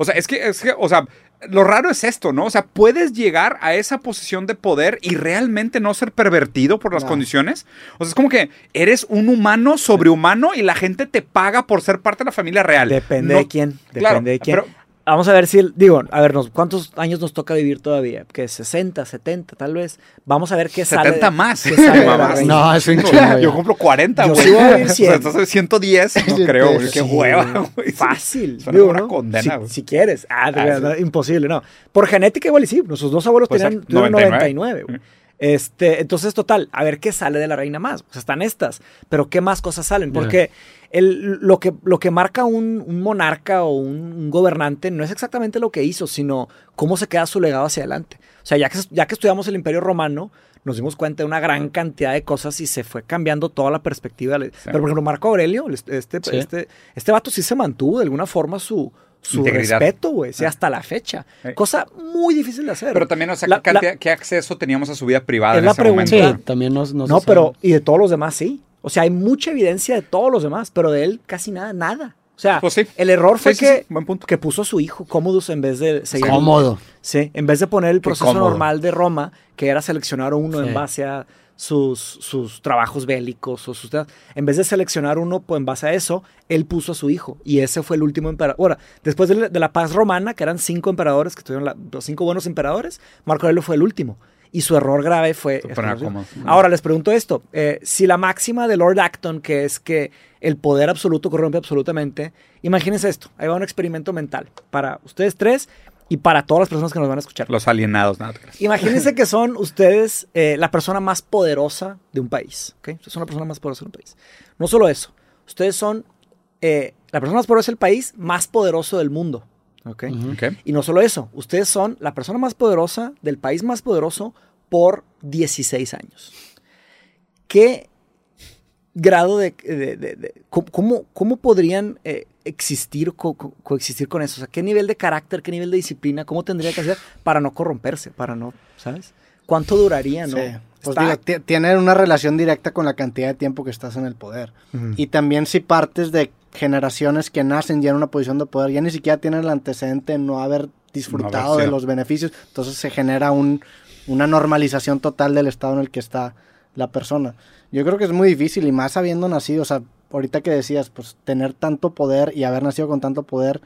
O sea, es que, es que, o sea, lo raro es esto, ¿no? O sea, puedes llegar a esa posición de poder y realmente no ser pervertido por las No. condiciones. O sea, es como que eres un humano sobrehumano y la gente te paga por ser parte de la familia real. Depende No- de quién. Depende claro, de quién. pero- Vamos a ver si, digo, a ver, ¿cuántos años nos toca vivir todavía? Que 60, 70, tal vez. Vamos a ver qué sale. 70 de- más. qué sale de. No, es un chingo. Yo ya. cumplo 40, Yo güey. sí voy a vivir O sea, 100. entonces 110, no Sí, creo, güey. sí, Qué Sí, hueva, güey. Fácil. Suena digo, una ¿no? condena, Si, güey. si quieres. Ah, de Ah, verdad, imposible, no. Por genética igual y sí. Nuestros dos abuelos Pues, tenían, ah, tuvieron 99. 99. güey. Este, entonces, total, a ver qué sale de la reina más. O sea, están estas. Pero qué más cosas salen. Porque el, lo, que, lo que marca un, un monarca o un, un gobernante no es exactamente lo que hizo, sino cómo se queda su legado hacia adelante. O sea, ya que, ya que estudiamos el Imperio Romano, nos dimos cuenta de una gran cantidad de cosas y se fue cambiando toda la perspectiva. Pero, por ejemplo, Marco Aurelio, el- este, Sí. este, este vato sí se mantuvo de alguna forma su, su Integridad. respeto, güey, sí, Ah. hasta la fecha. Eh. Cosa muy difícil de hacer. Pero también, o sea, La- ¿qué, la- cantidad- qué acceso teníamos a su vida privada Es en la ese pregunta. momento? Sí, también nos, nos no, pero, y de todos los demás sí. O sea, hay mucha evidencia de todos los demás, pero de él casi nada, nada. O sea, Pues sí. el error fue Sí, que, sí, buen punto. que puso a su hijo Commodus en vez de seguir. Cómodo. Sí, en vez de poner el proceso normal de Roma, que era seleccionar uno Sí. en base a sus, sus trabajos bélicos o sus en vez de seleccionar uno pues, en base a eso, él puso a su hijo y ese fue el último emperador. Ahora, después de la, de la paz romana, que eran cinco emperadores, que tuvieron la- los cinco buenos emperadores, Marco Aurelio fue el último. Y su error grave fue... Ahora les pregunto esto: eh, si la máxima de Lord Acton, que es que el poder absoluto corrompe absolutamente, imagínense esto: ahí va un experimento mental para ustedes tres y para todas las personas que nos van a escuchar. Los alienados, nada. Imagínense que son ustedes eh, la persona más poderosa de un país. ¿ok? Ustedes son la persona más poderosa de un país. No solo eso, ustedes son eh, la persona más poderosa del país, más poderoso del mundo. ¿ok? Ujú. Ok. Y no solo eso, ustedes son la persona más poderosa del país más poderoso por 16 años. ¿Qué grado de... de- de- de- cómo, cómo podrían eh, existir, co- co- coexistir con eso? O sea, ¿qué nivel de carácter, qué nivel de disciplina, cómo tendría que hacer para no corromperse, para no, ¿sabes? ¿Cuánto duraría, no? Sí. Pues Está- digo, ti- tiene una relación directa con la cantidad de tiempo que estás en el poder. Y también si partes de generaciones que nacen ya en una posición de poder, ya ni siquiera tienen el antecedente de no haber disfrutado de los beneficios, entonces se genera un, una normalización total del estado en el que está la persona. Yo creo que es muy difícil y más habiendo nacido, o sea, ahorita que decías, pues tener tanto poder y haber nacido con tanto poder,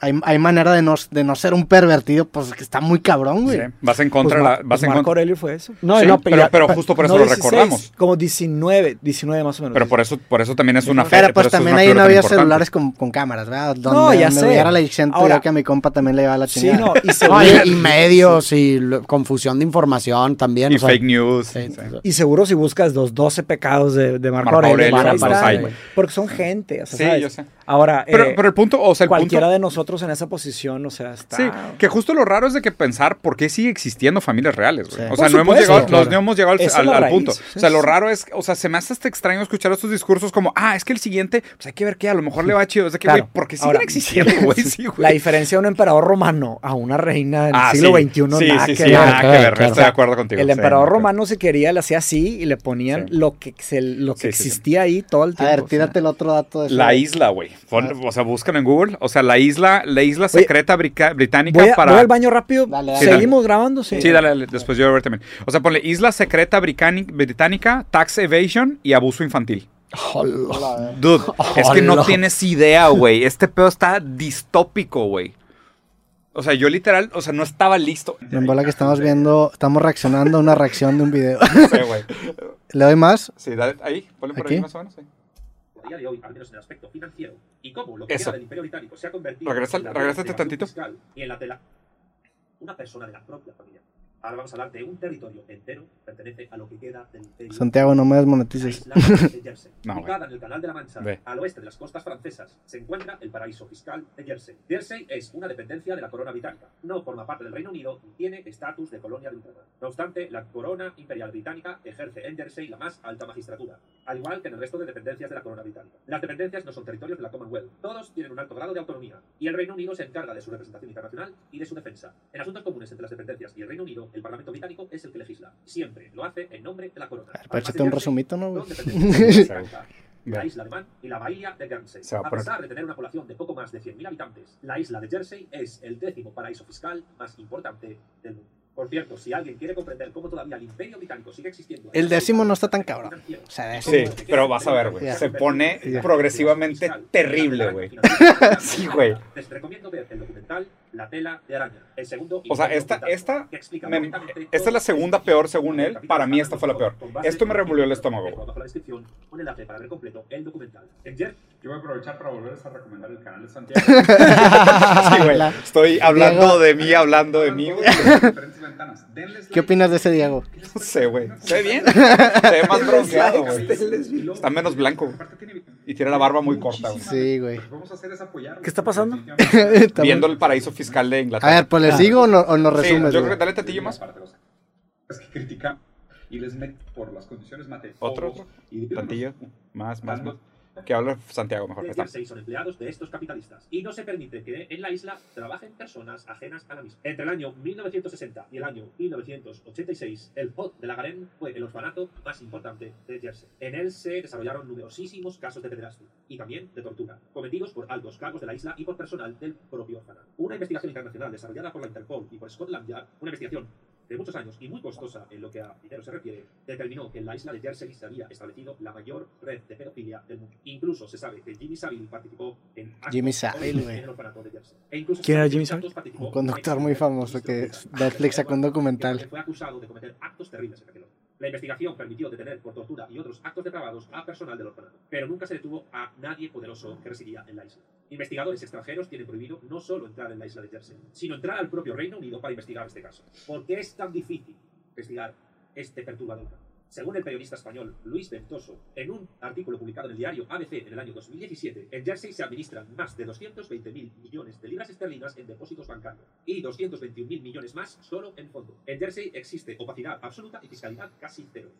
hay, hay manera de no, de no ser un pervertido, pues que está muy cabrón, güey. Sí. Vas en contra Pues la. pues en Marco contra. Aurelio fue eso. No, Sí, no, pero, ya- pero justo por eso No lo 16, recordamos. Como 19, 19 más o menos. Pero por eso, por eso también es una fe. Pero pues también una ahí no había celulares con, con cámaras, ¿verdad? Donde No, ya me sé. viera la Ixento, Ahora- que a mi compa también le iba a la Sí, chingada. no, y No, seguro, y, y medios y lo- confusión de información también. Y o sea, fake news. sí, sí. sí. y seguro si buscas los 12 pecados de, de Marco, Marco Aurelio, güey. güey. porque son gente, o sea, Sí, yo sé. Ahora, Pero, eh, pero el punto, o sea, el cualquiera de nosotros en esa posición, o sea, está... Sí, que justo lo raro es de que pensar por qué sigue existiendo familias reales, güey. Sí. O sea, no hemos llegado, claro. no hemos llegado al, punto. o sea, lo raro es, o sea, se me hace hasta extraño escuchar estos discursos como, ah, es que el siguiente, pues hay que ver qué, a lo mejor le va chido. Es de que, Claro. güey, ¿por qué siguen Ahora, existiendo, güey? Sí, güey. La diferencia de un emperador romano a una reina del Ah, siglo. XXI, sí, nada sí, que sí, ver. nada que ver. claro. Estoy de acuerdo contigo. El emperador no, romano si quería le hacía así y le ponían Sí. lo que se, lo que Sí, sí, sí. existía ahí todo el A tiempo. ver, o sea. tírate el otro dato de eso. La isla, güey. Pon- O sea, buscan en Google. O sea, la isla, la isla Oye, secreta brica- británica Voy, a- para. voy al baño rápido. Dale, dale. ¿Seguimos grabando? Sí. Sí, dale, dale, después yo voy a ver también. O sea, ponle isla secreta británica, tax evasion y abuso infantil. Hola. Dude, es que no tienes idea, güey. Este pedo está distópico, güey. O sea, yo literal, o sea, no estaba listo. Me embola que estamos viendo, estamos reaccionando a una reacción de un video. Sí, güey. ¿Le doy más? Sí, dale, ahí, ponle por ¿Aquí? ahí más o menos. sí. A día de hoy, al menos en el aspecto financiero, y cómo lo que queda del Imperio Británico se ha convertido Regresa- en la tantito. fiscal y en la tela una persona de la propia familia. Ahora vamos a hablar de un territorio entero pertenece a lo que queda del Imperio. Santiago, no me La desmonetices. isla de Jersey. No, Ubicada en el Canal de la Mancha, Ve. al oeste de las costas francesas, se encuentra el paraíso fiscal de Jersey. Jersey es una dependencia de la corona británica. No forma parte del Reino Unido y tiene estatus de colonia británica. No obstante, la corona imperial británica ejerce en Jersey la más alta magistratura, al igual que en el resto de dependencias de la corona británica. Las dependencias no son territorios de la Commonwealth. Todos tienen un alto grado de autonomía y el Reino Unido se encarga de su representación internacional y de su defensa. En asuntos comunes entre las dependencias y el Reino Unido, el Parlamento británico es el que legisla. Siempre lo hace en nombre de la corona. A ver, Además échate de un resumito, ¿no? la isla de Man y la bahía de Guernsey. A pesar de tener una población de poco más de 100.000 habitantes, la isla de Jersey es el décimo paraíso fiscal más importante del mundo. Por cierto, si alguien quiere comprender cómo todavía el imperio británico sigue existiendo... El décimo no está tan cabrón. O sea, Sí, pero vas a ver, güey. Se pone progresivamente terrible, güey. Sí, güey. Les recomiendo ver el documental La tela de araña. El segundo O sea, esta, esta, me- esta es la segunda peor según él. Para mí esta fue la peor. Esto me revolvió el estómago, la descripción un enlace para ver completo el documental. Yo voy a aprovechar para volverles a recomendar el canal de Santiago. Sí, güey. Estoy hablando de mí, hablando de mí, güey. Diferentes ventanas. Denles ¿Qué like. opinas de ese Diego? No sé, güey. Se ve bien. Se ve más bronceado, güey. Está menos blanco. Y tiene la barba muy corta, güey. Sí, güey. Lo que vamos a hacer es apoyar. ¿Qué está pasando? Viendo el paraíso fiscal de A Inglaterra. ver, pues les digo o no, o no Sí, resumes. yo güey? creo que dale tantillo más. Es que critica y les mete por las condiciones mate. Otro, Tantillo. Más, más, más. Que hable Santiago mejor. Está. Jersey son empleados de estos capitalistas y no se permite que en la isla trabajen personas ajenas a la misma. Entre el año 1960 y el año 1986, el Hot de la Garenne fue el orfanato más importante de Jersey. En él se desarrollaron numerosísimos casos de pederastia y también de tortura, cometidos por altos cargos de la isla y por personal del propio orfanato. Una investigación internacional desarrollada por la Interpol y por Scotland Yard, una investigación de muchos años y muy costosa en lo que a dinero se refiere, determinó que en la isla de Jersey se había establecido la mayor red de pedofilia del mundo. Incluso se sabe que Jimmy Savile participó en actos Jimmy Savile, en el orfanato de Jersey. E incluso ¿Quién era Jimmy Savile? Un conductor muy famoso que Netflix sacó un documental. que fue acusado de cometer actos terribles en aquel orfanato. La investigación permitió detener por tortura y otros actos depravados a personal del orfanato, pero nunca se detuvo a nadie poderoso que residía en la isla. Investigadores extranjeros tienen prohibido no solo entrar en la isla de Jersey, sino entrar al propio Reino Unido para investigar este caso. ¿Por qué es tan difícil investigar este perturbador caso? Según el periodista español Luis Ventoso, en un artículo publicado en el diario ABC en el año 2017, en Jersey se administran más de 220.000 millones de libras esterlinas en depósitos bancarios y 221.000 millones más solo en fondo. En Jersey existe opacidad absoluta y fiscalidad casi cero.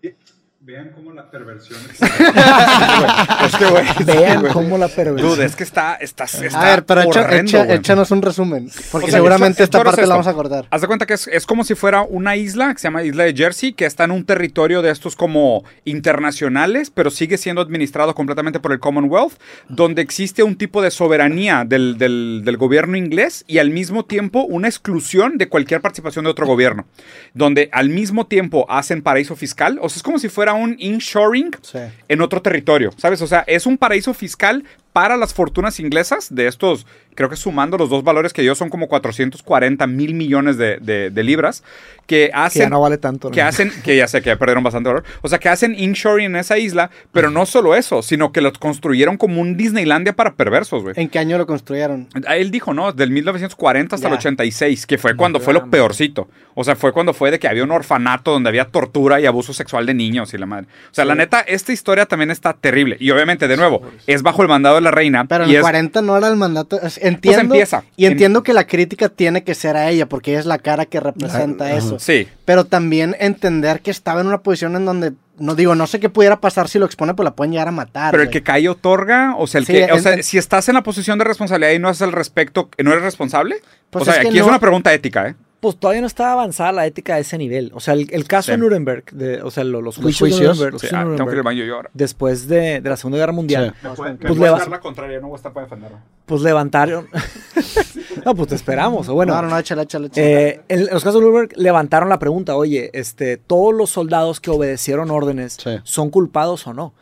Vean cómo la perversión es. Es que, güey. sí, Vean güey. cómo la perversión. Dude, es que está, está, está A ver, pero horrendo, echa- güey. échanos un resumen. Porque O sea, seguramente esta parte la vamos a cortar. Haz de cuenta que es, es como si fuera una isla que se llama Isla de Jersey, que está en un territorio de estos como internacionales, pero sigue siendo administrado completamente por el Commonwealth, donde existe un tipo de soberanía del, del- del gobierno inglés y al mismo tiempo una exclusión de cualquier participación de otro gobierno, donde al mismo tiempo hacen paraíso fiscal, o sea, es como si fuera un inshoring Sí. en otro territorio, ¿sabes? O sea, es un paraíso fiscal para las fortunas inglesas de estos, creo que sumando los dos valores que yo son como 440 mil millones de, de- de libras, que que ya hacen... no vale tanto. ¿no? Que hacen, que ya sé que ya perdieron bastante valor, o sea, que hacen inshoring en esa isla, pero no solo eso, sino que los construyeron como un Disneylandia para perversos, güey. ¿En qué año lo construyeron? Él dijo, ¿no? Del 1940 hasta el Ya. 86, que fue cuando fue lo peorcito. O sea, fue cuando fue de que había un orfanato donde había tortura y abuso sexual de niños y la madre. O sea, la neta, esta historia también está terrible. Y obviamente, de nuevo, es bajo el mandado de la reina. Pero en el es, 40 no era el mandato. Entiendo, empieza. Y entiendo que la crítica tiene que ser a ella, porque ella es la cara que representa eso. Sí. Pero también entender que estaba en una posición en donde, no digo, no sé qué pudiera pasar si lo expone, pues la pueden llegar a matar. Pero el que cae otorga, o sea, el Sí, que, o en- sea, en- si estás en la posición de responsabilidad y no haces el respecto, ¿no eres responsable? Pues o sea, es que aquí es una pregunta ética, ¿eh? Pues todavía no estaba avanzada la ética a ese nivel. O sea, el, el caso Sí. de Nuremberg, de, o sea, lo- los, Los juicios, de. Nuremberg, los Sí, juicios de tengo que ir al Nuremberg, baño yo ahora. después de, de la Segunda Guerra Mundial, Sí. Pues va- dar la contraria, no voy a estar para defenderlo. pues levantaron. no, pues te esperamos. O bueno, no, no, no, échale, échale, échale. Eh, en los casos de Nuremberg levantaron la pregunta, oye, este, ¿todos los soldados que obedecieron órdenes Sí. son culpados o no?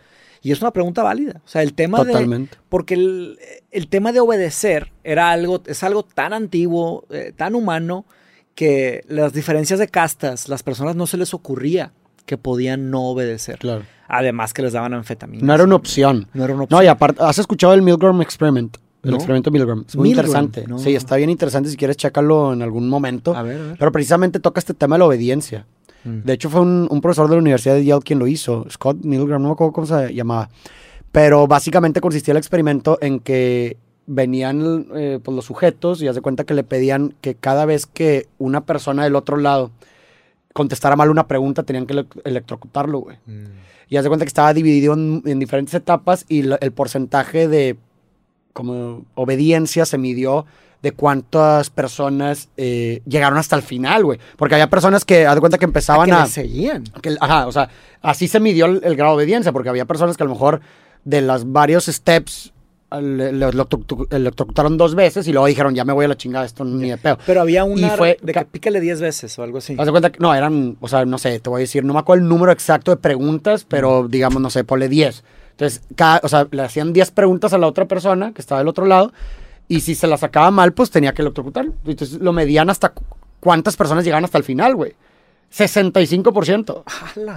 Y es una pregunta válida. O sea, el tema de... Totalmente. Porque el, el tema de obedecer era algo, es algo tan antiguo, eh, tan humano, que las diferencias de castas, las personas no se les ocurría que podían no obedecer. Claro. Además que les daban anfetaminas. No era una opción. No era una opción. No, y aparte, ¿has escuchado el Milgram Experiment? El No. experimento Milgram. Es muy Milgram, interesante. no. Sí, está bien interesante. Si quieres, chécalo en algún momento. A ver, a ver. Pero precisamente toca este tema de la obediencia. Mm. De hecho, fue un, un profesor de la Universidad de Yale quien lo hizo. Scott Milgram, no me acuerdo cómo se llamaba. Pero básicamente consistía el experimento en que venían eh, pues, los sujetos y haz de cuenta que le pedían que cada vez que una persona del otro lado contestara mal una pregunta, tenían que ele- electrocutarlo, güey. Mm. Y haz de cuenta que estaba dividido en, en diferentes etapas y la- el porcentaje de como obediencia se midió de cuántas personas eh, llegaron hasta el final, güey. Porque había personas que, haz de cuenta que empezaban que a... le seguían. que- ajá, o sea, así se midió el, el grado de obediencia, porque había personas que a lo mejor de los varios steps, le, le- lo electrocu- electrocutaron dos veces y luego dijeron, ya me voy a la chingada, esto ni de pedo. Pero había una fue- de que pícale 10 veces o algo así. Haz de cuenta que, no, eran, o sea, no sé, te voy a decir, no me acuerdo el número exacto de preguntas, pero digamos, no sé, ponle 10. Entonces, cada, o sea, le hacían 10 preguntas a la otra persona que estaba del otro lado, y si se la sacaba mal, pues tenía que electrocutarlo. Entonces lo medían hasta cu- cuántas personas llegaban hasta el final, güey. 65%. ¡Hala!